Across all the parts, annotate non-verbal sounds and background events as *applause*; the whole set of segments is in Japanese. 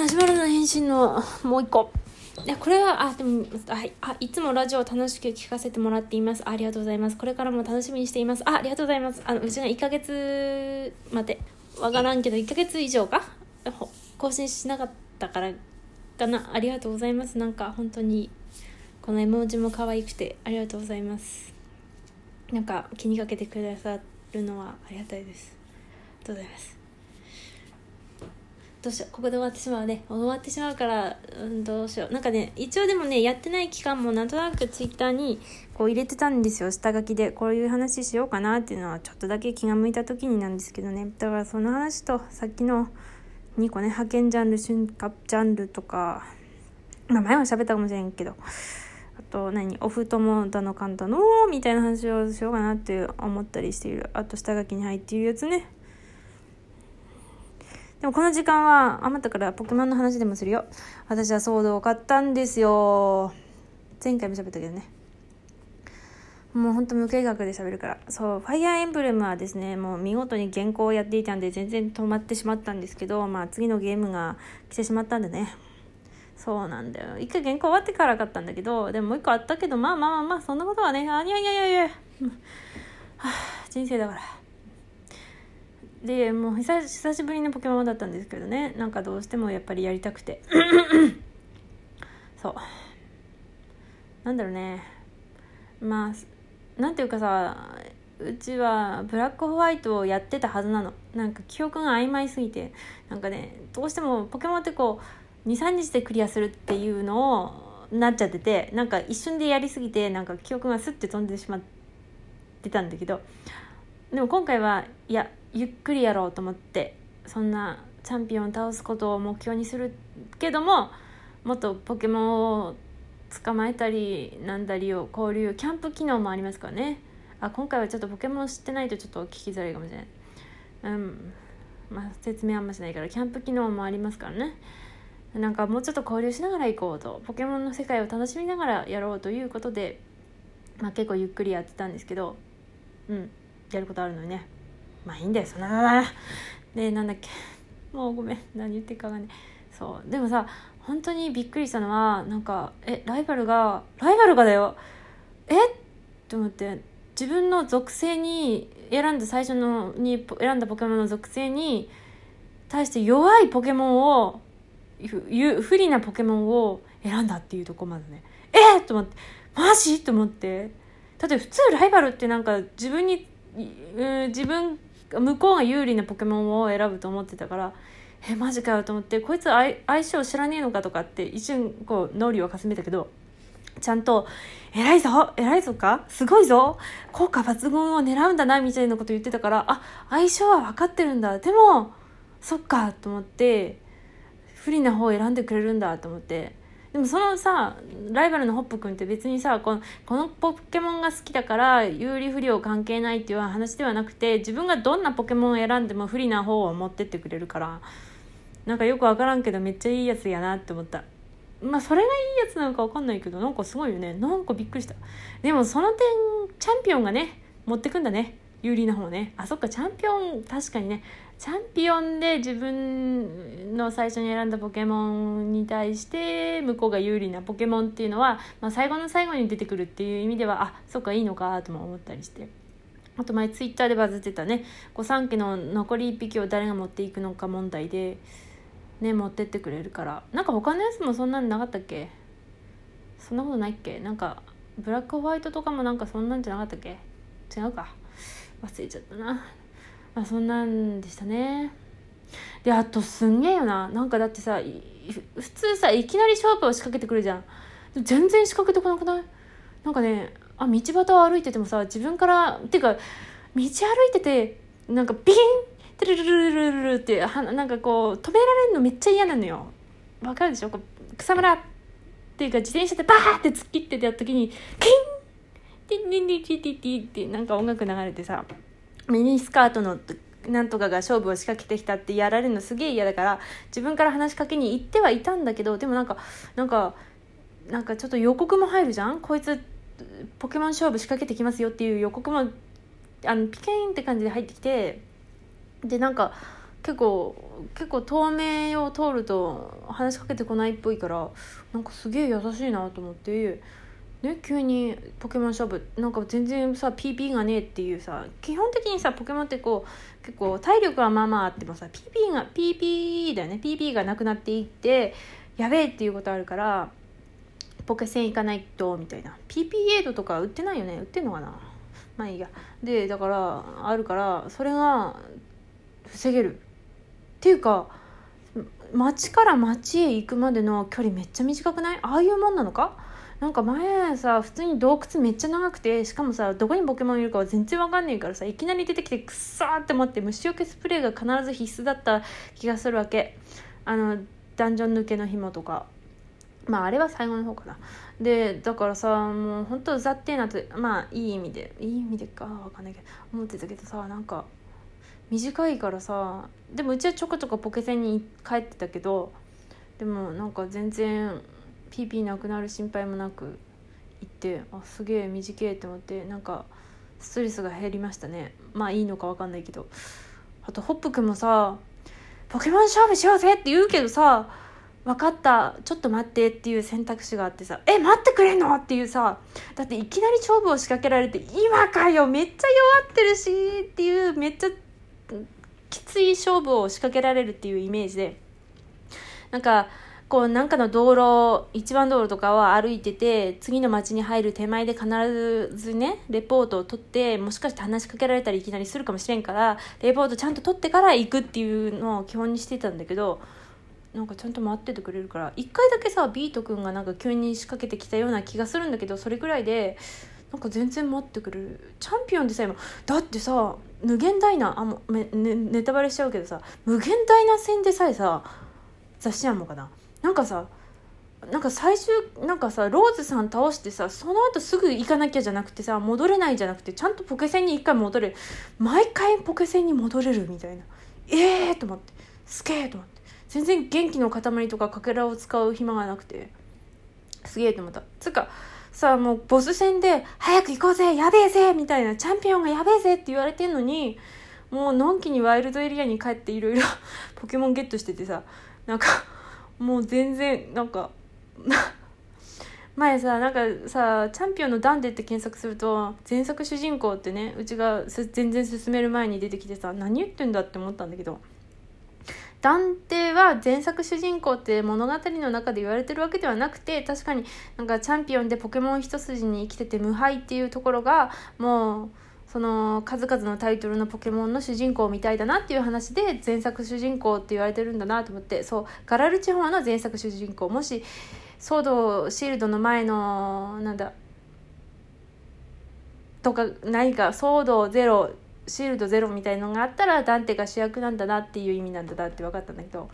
マシュマロの返信のもう一個。いや、これは、あ、でも、はい、あ、いつもラジオを楽しく聞かせてもらっています。ありがとうございます。これからも楽しみにしています。あ、ありがとうございます。あの、うちが1ヶ月、待て、わからんけど、1ヶ月以上か？更新しなかったからかな。ありがとうございます。なんか、本当に、この絵文字も可愛くて、ありがとうございます。なんか、気にかけてくださるのはありがたいです。ありがとうございます。どうしようここで終わってしまうね。終わってしまうから、うん、どうしよう。なんかね一応でもねやってない期間もなんとなくツイッターにこう入れてたんですよ。下書きで。こういう話しようかなっていうのはちょっとだけ気が向いた時になんですけどね。だからその話とさっきの2個ね派遣ジャンル瞬間ジャンルとかまあ前は喋ったかもしれんけどあと何オフ友だのかんだのみたいな話をしようかなって思ったりしている。あと下書きに入っているやつね。でもこの時間は余ったからポケモンの話でもするよ。私はソードを買ったんですよ。前回も喋ったけどね。もうほんと無計画で喋るから。そう、ファイアーエンブレムはですね、もう見事に原稿をやっていたんで全然止まってしまったんですけど、まあ次のゲームが来てしまったんでね。そうなんだよ。一回原稿終わってから買ったんだけど、でももう一個あったけど、まあまあまあまあ、そんなことはね、あ、いやいやいやいや、はあ、人生だから。でもう久しぶりのポケモンだったんですけどね。なんかどうしてもやっぱりやりたくて。そう。なんだろうね。まあなんていうかさうちはブラックホワイトをやってたはずなの。なんか記憶が曖昧すぎて。なんかねどうしてもポケモンってこう23日でクリアするっていうのをなっちゃっててなんか一瞬でやりすぎてなんか記憶がスッて飛んでしまってたんだけど。でも今回はいやゆっくりやろうと思ってそんなチャンピオンを倒すことを目標にするけどももっとポケモンを捕まえたりなんだりを交流キャンプ機能もありますからね。あ今回はちょっとポケモン知ってないとちょっと聞きづらいかもしれない。うん。まあ説明あんましないからキャンプ機能もありますからね。なんかもうちょっと交流しながら行こうとポケモンの世界を楽しみながらやろうということで、まあ、結構ゆっくりやってたんですけどうん。やることあるのにね。まあいいんだよそんな。でなんだっけ。もうごめん。何言ってるかがねそう。でもさ本当にびっくりしたのはなんかえライバルがライバルがだよ。え？って思って。自分の属性に選んだ最初のに選んだポケモンの属性に対して弱いポケモンを不利なポケモンを選んだっていうとこまでね。え？っと思って。マジ？と思って。だって普通ライバルってなんか自分に自分向こうが有利なポケモンを選ぶと思ってたからえマジかよと思ってこいつ相相性知らねえのかとかって一瞬こう脳裏をかすめたけどちゃんと「偉いぞ偉いぞか？すごいぞ？効果抜群を狙うんだな」みたいなこと言ってたからあ相性は分かってるんだ。でもそっかと思って不利な方を選んでくれるんだと思って。でもそのさライバルのホップ君って別にさこのこのポケモンが好きだから有利不利を関係ないっていう話ではなくて自分がどんなポケモンを選んでも不利な方を持ってってくれるからなんかよく分からんけどめっちゃいいやつやなって思った。まあそれがいいやつなのか分かんないけどなんかすごいよね。なんかびっくりした。でもその点チャンピオンがね持ってくんだね。有利な方ね。あそっかチャンピオン確かにね。チャンピオンで自分の最初に選んだポケモンに対して向こうが有利なポケモンっていうのは、まあ、最後の最後に出てくるっていう意味ではあそっかいいのかとも思ったりして。あと前ツイッターでバズってたね。御三家の残り1匹を誰が持っていくのか問題でね持ってってくれるから。なんか他のやつもそんなんなかったっけ？そんなことないっけ？なんかブラックホワイトとかもなんかそんなんじゃなかったっけ？違うか。忘れちゃったな。まあそんなんでしたね。であとすんげえよな。なんかだってさ普通さいきなり勝負を仕掛けてくるじゃん。全然仕掛けてこなくない？なんかねあ道端を歩いててもさ自分からっていうか道歩いててなんかビン！テルルルルルルってはなんかこう止められるのめっちゃ嫌なのよ。わかるでしょ？こう草むら！っていうか自転車でバーって突っ切ってた時にキン！ティティティティティティってなんか音楽流れてさミニスカートのなんとかが勝負を仕掛けてきたってやられるのすげえ嫌だから自分から話しかけに行ってはいたんだけどでもなんかなんかなんかちょっと予告も入るじゃんこいつポケモン勝負仕掛けてきますよっていう予告もあのピケーンって感じで入ってきてでなんか結構結構遠目を通ると話しかけてこないっぽいからなんかすげえ優しいなと思ってね急にポケモン勝負なんか全然さ PP がねえっていうさ基本的にさポケモンってこう結構体力はまあまああってもさ PP が PP だよね。PP がなくなっていってやべえっていうことあるからポケセン行かないとみたいな。PP エイドとか売ってないよね。売ってんのかな？まあいいや。でだからあるからそれが防げる。っていうか町から町へ行くまでの距離めっちゃ短くない？ああいうもんなのか？なんか前さ普通に洞窟めっちゃ長くてしかもさどこにポケモンいるかは全然わかんないからさいきなり出てきてくっさーって思って虫除けスプレーが必ず必須だった気がするわけ。あのダンジョン抜けの紐とか。まああれは最後の方かな。でだからさもうほんとうざってえなってまあいい意味でいい意味でかわかんないけど思ってたけどさなんか短いからさでもうちはちょこちょこポケセンに帰ってたけどでもなんか全然 PP なくなる心配もなく行ってあすげえ短いって思ってなんかストレスが減りましたねまあいいのか分かんないけどあとホップくんもさ「ポケモン勝負しようぜ!」って言うけどさ分かったちょっと待ってっていう選択肢があってさ「え待ってくれんの?」っていうさだっていきなり勝負を仕掛けられて「今かよめっちゃ弱ってるし」っていうめっちゃきつい勝負を仕掛けられるっていうイメージでなんかこうなんかの道路一番道路とかは歩いてて次の町に入る手前で必ずねレポートを取ってもしかして話しかけられたりいきなりするかもしれんからレポートちゃんと取ってから行くっていうのを基本にしてたんだけどなんかちゃんと待っててくれるから1回だけさビートくんがなんか急に仕掛けてきたような気がするんだけどそれぐらいでなんか全然待ってくれる。チャンピオンでさ今だってさ無限ダイナあもう、ね、ネタバレしちゃうけどさ無限ダイナ戦でさえさ雑誌やんのかな？なんかさなんか最終なんかさローズさん倒してさその後すぐ行かなきゃじゃなくてさ戻れないじゃなくてちゃんとポケセンに一回戻れる毎回ポケセンに戻れるみたいなええー、と思ってすげえと思って全然元気の塊とかかけらを使う暇がなくてすげえと思ったつうかさあもうボス戦で「早く行こうぜやべえぜ!」みたいな「チャンピオンがやべえぜ!」って言われてんのにもうのんきにワイルドエリアに帰っていろいろ *laughs* ポケモンゲットしててさなんかもう全然なんか *laughs* 前さなんかさ「チャンピオンのダンデ」って検索すると前作主人公ってねうちが全然進める前に出てきてさ何言ってんだって思ったんだけどダンテは前作主人公って物語の中で言われてるわけではなくて確かになんかチャンピオンでポケモン一筋に生きてて無敗っていうところがもうその数々のタイトルのポケモンの主人公みたいだなっていう話で前作主人公って言われてるんだなと思ってそうガラル地方の前作主人公もしソードシールドの前のなんだとか何かソードゼロシールドゼロみたいのがあったらダンテが主役なんだなっていう意味なんだなって分かったんだけど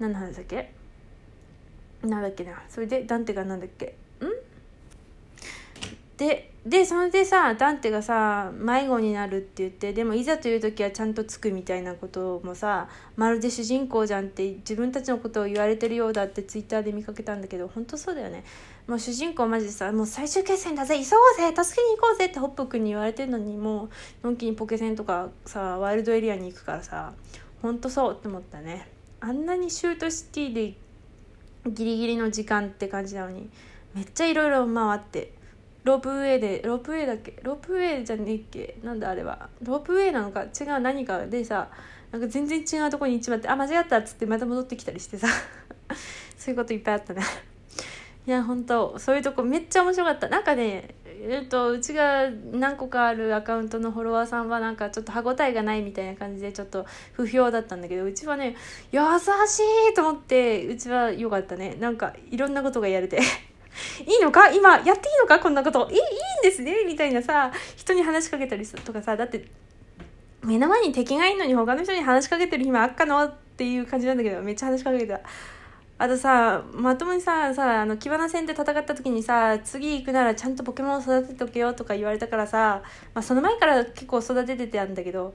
何の話だっけ？なんだっけな？それでダンテがなんだっけ？ででそれでさダンテがさ迷子になるって言ってでもいざという時はちゃんとつくみたいなこともさまるで主人公じゃんって自分たちのことを言われてるようだってツイッターで見かけたんだけど本当そうだよね。もう主人公マジでさもう最終決戦だぜ急ごうぜ助けに行こうぜってホップ君に言われてるのにもうのんきにポケセンとかさワイルドエリアに行くからさ本当そうって思ったね。あんなにシュートシティでギリギリの時間って感じなのにめっちゃいろいろ回ってロープウェイでロープウェイだっけ？ロープウェイじゃねえっけ？なんだあれは。ロープウェイなのか？違う何かでさなんか全然違うとこに行っちまってあ間違ったっつってまた戻ってきたりしてさ。*laughs* そういうこといっぱいあったね。いや本当そういうとこめっちゃ面白かった。なんかねえっとうちが何個かあるアカウントのフォロワーさんはなんかちょっと歯応えがないみたいな感じでちょっと不評だったんだけどうちはね優しいと思ってうちは良かったね。なんかいろんなことがやれて。いいのか？今やっていいのか？こんなこと。いいいいんですね。みたいなさ人に話しかけたりとかさだって目の前に敵がいるのに他の人に話しかけてる暇あっかの？っていう感じなんだけどめっちゃ話しかけてた。あとさまともにささあのキバナ戦で戦った時にさ次行くならちゃんとポケモンを育てておけよとか言われたからさ、まあ、その前から結構育ててたんだけど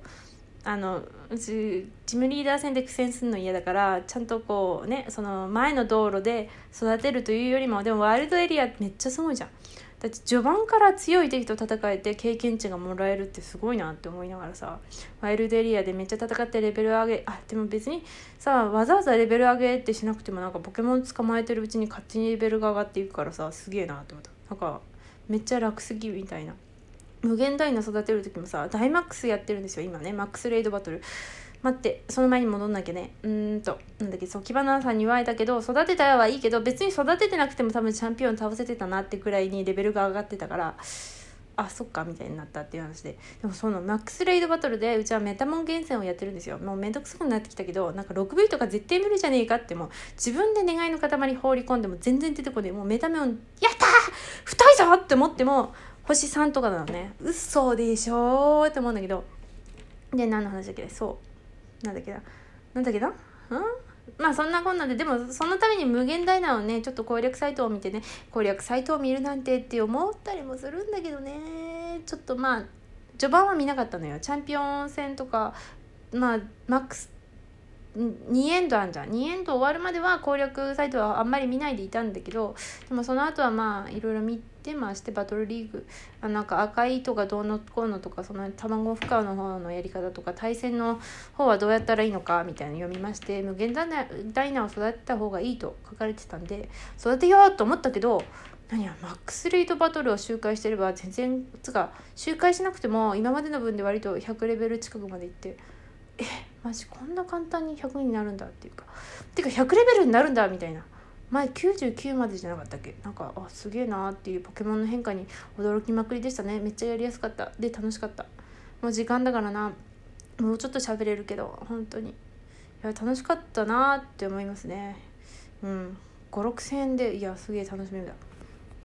あのうちジムリーダー戦で苦戦するの嫌だからちゃんとこうねその前の道路で育てるというよりもでもワイルドエリアめっちゃすごいじゃん。だって序盤から強い敵と戦えて経験値がもらえるってすごいなって思いながらさワイルドエリアでめっちゃ戦ってレベル上げあでも別にさわざわざレベル上げってしなくてもなんかポケモン捕まえてるうちに勝手にレベルが上がっていくからさすげえなって思った。なんかめっちゃ楽すぎみたいな。無限ダイナ育てる時もさダイマックスやってるんですよ今ね。マックスレイドバトル。待ってその前に戻んなきゃね。うーんと。なんだっけそうキバナさんに言われたけど育てたはいいけど別に育ててなくても多分チャンピオン倒せてたなってくらいにレベルが上がってたからあそっかみたいになったっていう話で。でもそのマックスレイドバトルでうちはメタモン厳選をやってるんですよ。もうめんどくさくなってきたけどなんか 6V とか絶対無理じゃねえかってもう自分で願いの塊放り込んでも全然出てこないもうメタモンやったー!太いぞって思っても星3とかなのね。嘘でしょって思うんだけど。で何の話だっけ？そう。なんだっけな？なんだっけな？ん？まあそんなこんなんででもそのために無限大なをね。ちょっと攻略サイトを見てね。攻略サイトを見るなんてって思ったりもするんだけどね。ちょっとまあ序盤は見なかったのよ。チャンピオン戦とかまあマックス2エンドあんじゃん。2エンド終わるまでは攻略サイトはあんまり見ないでいたんだけどでもその後はまあいろいろ見てましてバトルリーグ。あなんか赤いとかどうのこうのとかその卵負荷の方のやり方とか対戦の方はどうやったらいいのかみたいな読みまして無限ダイナを育てた方がいいと書かれてたんで育てようと思ったけど何やマックスレイトバトルを周回してれば全然つか周回しなくても今までの分で割と100レベル近くまでいってえマジこんな簡単に100になるんだっていうか。てか100レベルになるんだみたいな。前99までじゃなかったっけ？なんかあすげえなーっていうポケモンの変化に驚きまくりでしたね。めっちゃやりやすかった。で楽しかった。もう時間だからな。もうちょっと喋れるけど本当に。いや楽しかったなーって思いますね。うん。5 6 0円でいやすげえ楽しみだ。